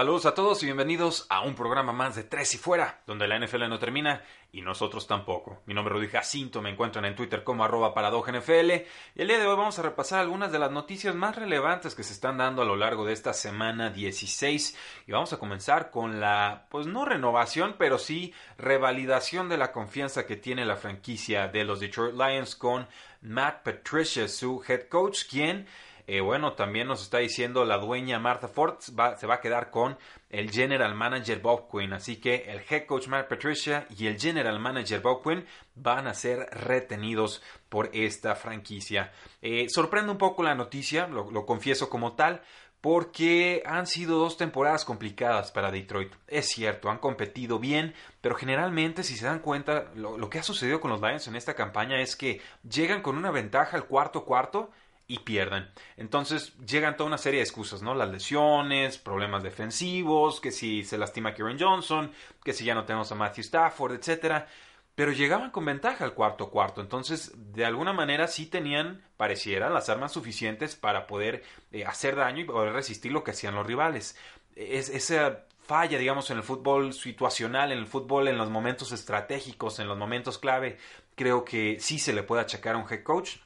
Saludos a todos y bienvenidos a un programa más de Tres y Fuera, donde la NFL no termina y nosotros tampoco. Mi nombre es Rudy Jacinto, me encuentran en Twitter como arroba NFL y el día de hoy vamos a repasar algunas de las noticias más relevantes que se están dando a lo largo de esta semana 16 y vamos a comenzar con la, pues no renovación, pero sí revalidación de la confianza que tiene la franquicia de los Detroit Lions con Matt Patricia, su head coach, quien eh, bueno, también nos está diciendo la dueña Martha Ford se va a quedar con el general manager Bob Quinn. Así que el head coach Mark Patricia y el general manager Bob Quinn van a ser retenidos por esta franquicia. Eh, sorprende un poco la noticia, lo, confieso como tal, porque han sido dos temporadas complicadas para Detroit. Es cierto, han competido bien, pero generalmente, si se dan cuenta, lo, lo, que ha sucedido con los Lions en esta campaña es que llegan con una ventaja al cuarto cuarto y pierden. Entonces llegan toda una serie de excusas, ¿no? Las lesiones, problemas defensivos, que si se lastima Kieran Johnson, que si ya no tenemos a Matthew Stafford, etcétera. Pero llegaban con ventaja al cuarto cuarto. Entonces, de alguna manera sí tenían, pareciera, las armas suficientes para poder eh, hacer daño y poder resistir lo que hacían los rivales. Es, esa falla, digamos, en el fútbol situacional, en el fútbol, en los momentos estratégicos, en los momentos clave, creo que sí se le puede achacar a un head coach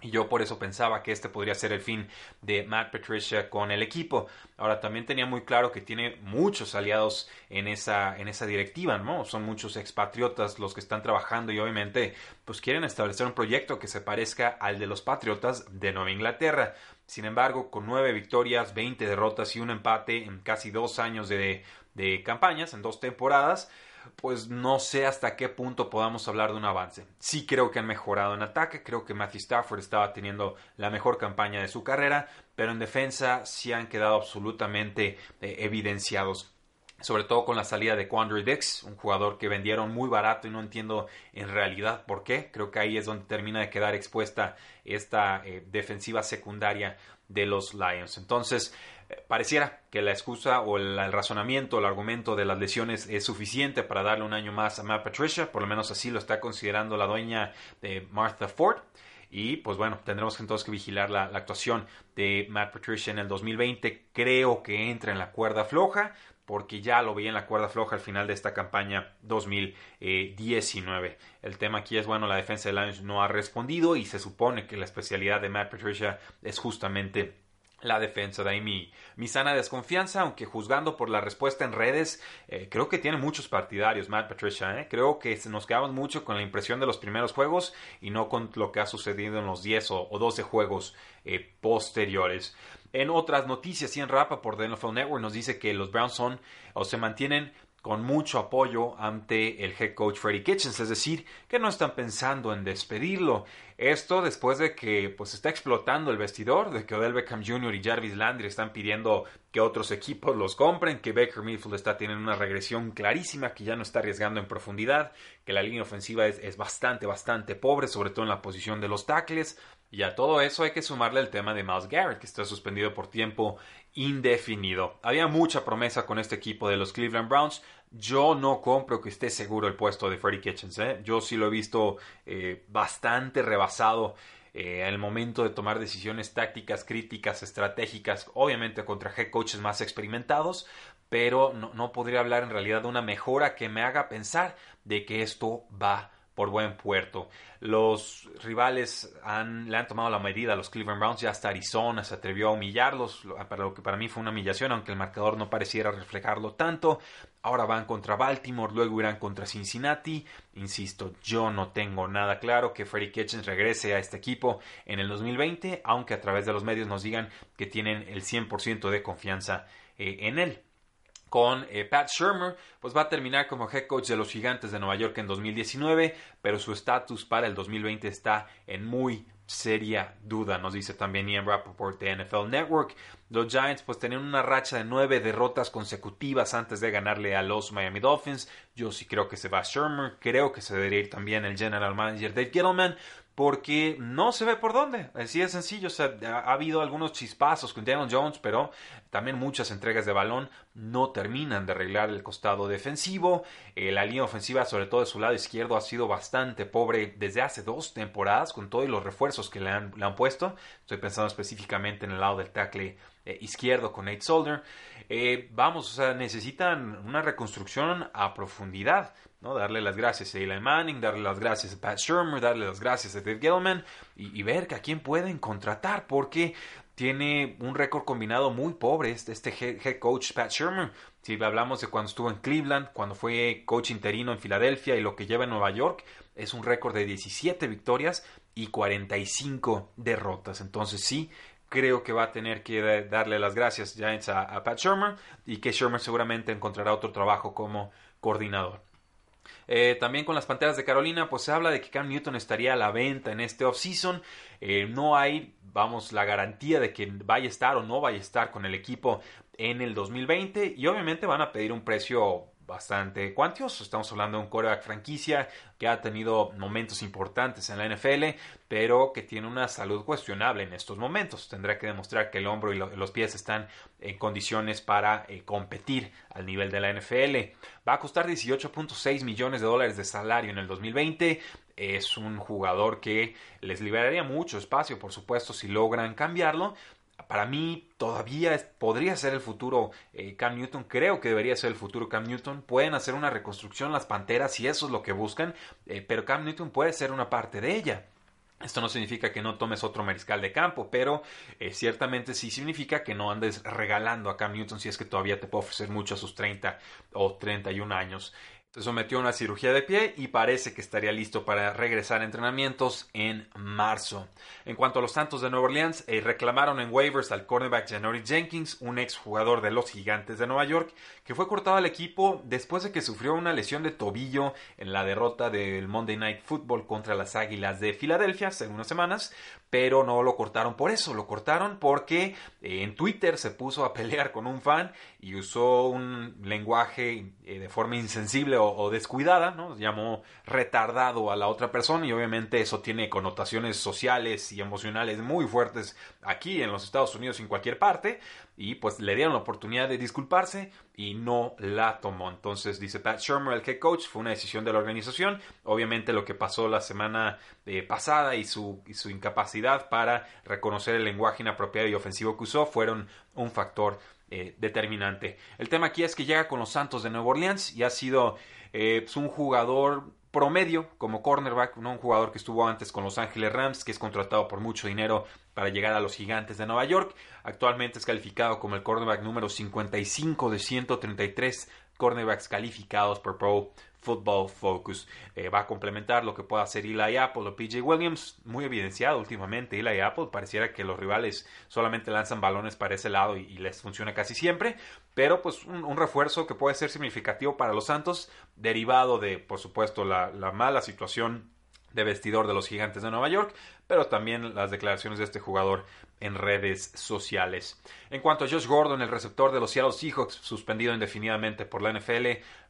y yo por eso pensaba que este podría ser el fin de Matt Patricia con el equipo. Ahora también tenía muy claro que tiene muchos aliados en esa, en esa directiva, ¿no? Son muchos expatriotas los que están trabajando y obviamente pues quieren establecer un proyecto que se parezca al de los patriotas de Nueva Inglaterra. Sin embargo, con nueve victorias, veinte derrotas y un empate en casi dos años de, de campañas, en dos temporadas, pues no sé hasta qué punto podamos hablar de un avance. Sí creo que han mejorado en ataque, creo que Matthew Stafford estaba teniendo la mejor campaña de su carrera, pero en defensa sí han quedado absolutamente eh, evidenciados sobre todo con la salida de Quandary Dix, un jugador que vendieron muy barato y no entiendo en realidad por qué. Creo que ahí es donde termina de quedar expuesta esta eh, defensiva secundaria de los Lions. Entonces, pareciera que la excusa o el, razonamiento, el argumento de las lesiones es suficiente para darle un año más a Matt Patricia, por lo menos así lo está considerando la dueña de Martha Ford. Y pues bueno, tendremos entonces que vigilar la, actuación de Matt Patricia en el 2020. Creo que entra en la cuerda floja, porque ya lo veía en la cuerda floja al final de esta campaña 2019. El tema aquí es, bueno, la defensa de Lions no ha respondido y se supone que la especialidad de Matt Patricia es justamente la defensa. De ahí mi, mi, sana desconfianza, aunque juzgando por la respuesta en redes, eh, creo que tiene muchos partidarios, Matt Patricia. ¿eh? Creo que nos quedamos mucho con la impresión de los primeros juegos y no con lo que ha sucedido en los 10 o, 12 juegos eh, posteriores. En otras noticias, y en Rapa por The NFL Network nos dice que los Browns son o se mantienen con mucho apoyo ante el head coach Freddie Kitchens, es decir, que no están pensando en despedirlo. Esto después de que pues está explotando el vestidor, de que Odell Beckham Jr. y Jarvis Landry están pidiendo que otros equipos los compren, que Baker Mayfield está teniendo una regresión clarísima, que ya no está arriesgando en profundidad, que la línea ofensiva es, es bastante, bastante pobre, sobre todo en la posición de los tackles. Y a todo eso hay que sumarle el tema de Miles Garrett, que está suspendido por tiempo indefinido. Había mucha promesa con este equipo de los Cleveland Browns. Yo no compro que esté seguro el puesto de Freddie Kitchens. ¿eh? Yo sí lo he visto eh, bastante rebasado eh, el momento de tomar decisiones tácticas, críticas, estratégicas, obviamente contra head coaches más experimentados, pero no, no podría hablar en realidad de una mejora que me haga pensar de que esto va por buen puerto. Los rivales le han tomado la medida a los Cleveland Browns, ya hasta Arizona se atrevió a humillarlos, para lo que para mí fue una humillación, aunque el marcador no pareciera reflejarlo tanto. Ahora van contra Baltimore, luego irán contra Cincinnati. Insisto, yo no tengo nada claro que Freddie Kitchens regrese a este equipo en el 2020, aunque a través de los medios nos digan que tienen el 100% de confianza eh, en él con eh, Pat Shermer, pues va a terminar como head coach de los Gigantes de Nueva York en 2019, pero su estatus para el 2020 está en muy seria duda, nos dice también Ian Rappaport de NFL Network. Los Giants pues tenían una racha de nueve derrotas consecutivas antes de ganarle a los Miami Dolphins. Yo sí creo que se va Shermer, creo que se debería ir también el general manager Dave Gettleman, porque no se ve por dónde. Así de sencillo. Ha, habido algunos chispazos con Daniel Jones, pero también muchas entregas de balón no terminan de arreglar el costado defensivo. Eh, la línea ofensiva, sobre todo de su lado izquierdo, ha sido bastante pobre desde hace dos temporadas, con todos los refuerzos que le han, puesto. Estoy pensando específicamente en el lado del tackle eh, izquierdo con Nate Solder. Eh, vamos, necesitan una reconstrucción a profundidad. ¿No? Darle las gracias a Eli Manning, darle las gracias a Pat Shermer, darle las gracias a Dave Gettleman y, ver que a quién pueden contratar porque tiene un récord combinado muy pobre este, este head coach Pat Shermer. Si hablamos de cuando estuvo en Cleveland, cuando fue coach interino en Filadelfia y lo que lleva en Nueva York, es un récord de 17 victorias y 45 derrotas. Entonces sí, creo que va a tener que darle las gracias Giants a, a Pat Shermer y que Shermer seguramente encontrará otro trabajo como coordinador. Eh, también con las Panteras de Carolina, pues se habla de que Cam Newton estaría a la venta en este offseason. Eh, no hay, vamos, la garantía de que vaya a estar o no vaya a estar con el equipo en el 2020 y obviamente van a pedir un precio bastante cuantioso. Estamos hablando de un coreback franquicia que ha tenido momentos importantes en la NFL, pero que tiene una salud cuestionable en estos momentos. Tendrá que demostrar que el hombro y los pies están en condiciones para eh, competir al nivel de la NFL. Va a costar 18.6 millones de dólares de salario en el 2020 es un jugador que les liberaría mucho espacio, por supuesto, si logran cambiarlo, para mí todavía podría ser el futuro eh, Cam Newton. Creo que debería ser el futuro Cam Newton. Pueden hacer una reconstrucción las Panteras si eso es lo que buscan, eh, pero Cam Newton puede ser una parte de ella. Esto no significa que no tomes otro mariscal de campo, pero eh, ciertamente sí significa que no andes regalando a Cam Newton si es que todavía te puede ofrecer mucho a sus 30 o 31 años. Se sometió a una cirugía de pie y parece que estaría listo para regresar a entrenamientos en marzo. En cuanto a los Santos de Nueva Orleans, eh, reclamaron en waivers al cornerback Janory Jenkins, un exjugador de los Gigantes de Nueva York, que fue cortado al equipo después de que sufrió una lesión de tobillo en la derrota del Monday Night Football contra las Águilas de Filadelfia hace unas semanas, pero no lo cortaron por eso, lo cortaron porque eh, en Twitter se puso a pelear con un fan y usó un lenguaje eh, de forma insensible o, descuidada, ¿no? Llamó retardado a la otra persona y obviamente eso tiene connotaciones sociales y emocionales muy fuertes aquí en los Estados Unidos y en cualquier parte y pues le dieron la oportunidad de disculparse y no la tomó. Entonces dice Pat Shermer, el head coach, fue una decisión de la organización. Obviamente lo que pasó la semana eh, pasada y su, incapacidad para reconocer el lenguaje inapropiado y ofensivo que usó fueron un factor eh, determinante. El tema aquí es que llega con los Santos de Nueva Orleans y ha sido eh, pues, un jugador promedio como cornerback, ¿no? un jugador que estuvo antes con Los Ángeles Rams, que es contratado por mucho dinero para llegar a los gigantes de Nueva York. Actualmente es calificado como el cornerback número 55 de 133 cornerbacks calificados por Pro Football Focus. Eh, va a complementar lo que pueda hacer Eli Apple o PJ Williams, muy evidenciado últimamente. Eli Apple pareciera que los rivales solamente lanzan balones para ese lado y, les funciona casi siempre, pero pues un, refuerzo que puede ser significativo para los Santos, derivado de, por supuesto, la, la mala situación de vestidor de los gigantes de Nueva York, pero también las declaraciones de este jugador en redes sociales. En cuanto a Josh Gordon, el receptor de los Seattle Seahawks, suspendido indefinidamente por la NFL,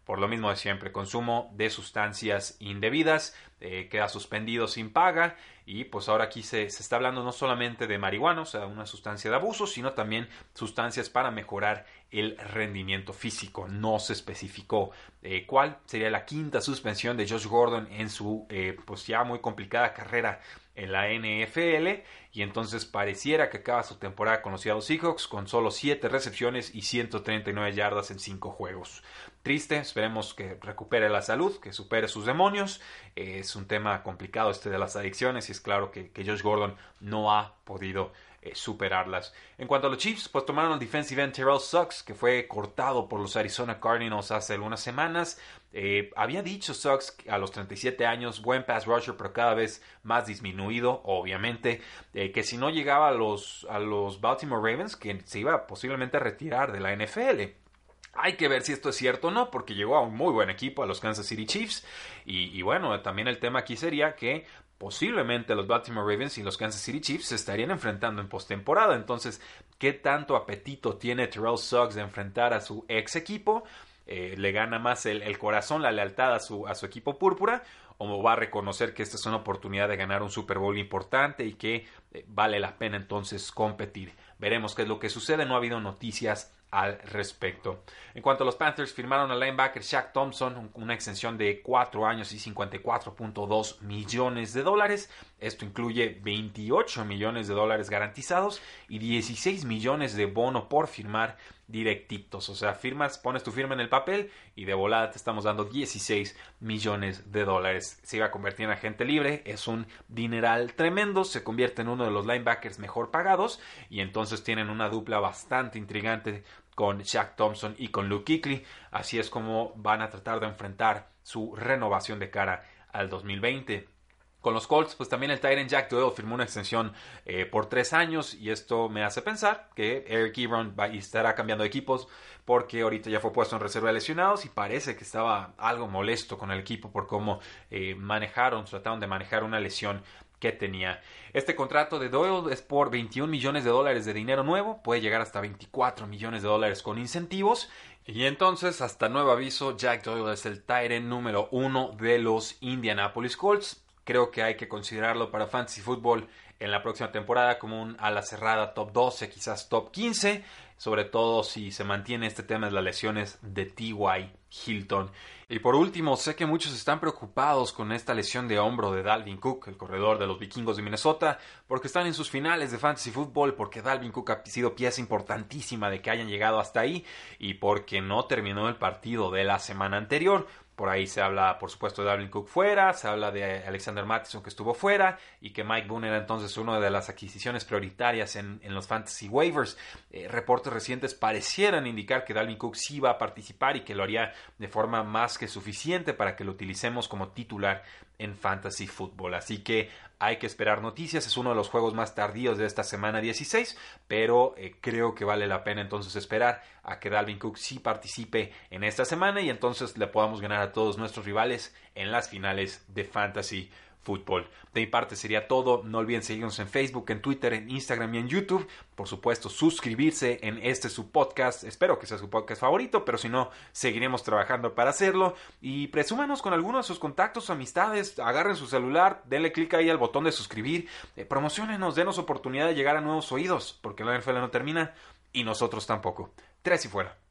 por lo mismo de siempre, consumo de sustancias indebidas, eh, queda suspendido sin paga y pues ahora aquí se, está hablando no solamente de marihuana, o sea, una sustancia de abuso, sino también sustancias para mejorar el rendimiento físico. No se especificó eh, cuál sería la quinta suspensión de Josh Gordon en su eh, pues ya muy complicada carrera en la NFL y entonces pareciera que acaba su temporada con los Seattle Seahawks con solo 7 recepciones y 139 yardas en 5 juegos. Triste, esperemos que recupere la salud, que supere sus demonios. es un tema complicado este de las adicciones y es claro que Josh Gordon no ha podido eh, superarlas. En cuanto a los Chiefs, pues tomaron al defensive end Terrell Suggs, que fue cortado por los Arizona Cardinals hace algunas semanas. Eh, había dicho Suggs a los 37 años, buen pass rusher, pero cada vez más disminuido, obviamente, eh, que si no llegaba a los, a los Baltimore Ravens, que se iba posiblemente a retirar de la NFL. Hay que ver si esto es cierto o no, porque llegó a un muy buen equipo, a los Kansas City Chiefs. Y, y, bueno, también el tema aquí sería que posiblemente los Baltimore Ravens y los Kansas City Chiefs se estarían enfrentando en postemporada. Entonces, ¿qué tanto apetito tiene Terrell Suggs de enfrentar a su ex equipo? Eh, ¿Le gana más el, corazón, la lealtad a su, a su equipo púrpura? ¿O va a reconocer que esta es una oportunidad de ganar un Super Bowl importante y que eh, vale la pena entonces competir? Veremos qué es lo que sucede. No ha habido noticias al respecto. En cuanto a los Panthers, firmaron al linebacker Shaq Thompson una extensión de 4 años y 54.2 millones de dólares. Esto incluye 28 millones de dólares garantizados y 16 millones de bono por firmar directitos. O sea, firmas, pones tu firma en el papel y de volada te estamos dando 16 millones de dólares. Se iba a convertir en agente libre, es un dineral tremendo, se convierte en uno de los linebackers mejor pagados y entonces tienen una dupla bastante intrigante con Shaq Thompson y con Luke Kuechly. Así es como van a tratar de enfrentar su renovación de cara al 2020. Con los Colts, pues también el Tyrant Jack Doyle firmó una extensión eh, por tres años y esto me hace pensar que Eric Ebron va, estará cambiando de equipos porque ahorita ya fue puesto en reserva de lesionados y parece que estaba algo molesto con el equipo por cómo eh, manejaron, trataron de manejar una lesión que tenía. Este contrato de Doyle es por 21 millones de dólares de dinero nuevo, puede llegar hasta 24 millones de dólares con incentivos. Y entonces, hasta nuevo aviso, Jack Doyle es el Tyrant número uno de los Indianapolis Colts creo que hay que considerarlo para Fantasy Football en la próxima temporada como un ala cerrada top 12, quizás top 15, sobre todo si se mantiene este tema de las lesiones de T.Y. Hilton. Y por último, sé que muchos están preocupados con esta lesión de hombro de Dalvin Cook, el corredor de los vikingos de Minnesota, porque están en sus finales de fantasy football, porque Dalvin Cook ha sido pieza importantísima de que hayan llegado hasta ahí y porque no terminó el partido de la semana anterior. Por ahí se habla, por supuesto, de Dalvin Cook fuera, se habla de Alexander Mattison que estuvo fuera y que Mike Boone era entonces una de las adquisiciones prioritarias en, los fantasy waivers. Eh, reportes recientes parecieran indicar que Dalvin Cook sí va a participar y que lo haría de forma más que suficiente para que lo utilicemos como titular en fantasy football. Así que hay que esperar noticias. Es uno de los juegos más tardíos de esta semana 16, pero eh, creo que vale la pena entonces esperar a que Dalvin Cook sí participe en esta semana y entonces le podamos ganar a todos nuestros rivales en las finales de fantasy fútbol. De mi parte sería todo. No olviden seguirnos en Facebook, en Twitter, en Instagram y en YouTube. Por supuesto, suscribirse en este su podcast. Espero que sea su podcast favorito, pero si no, seguiremos trabajando para hacerlo. Y presúmanos con alguno de sus contactos o amistades. Agarren su celular, denle clic ahí al botón de suscribir. Eh, promocionenos, denos oportunidad de llegar a nuevos oídos, porque la NFL no termina y nosotros tampoco. Tres y fuera.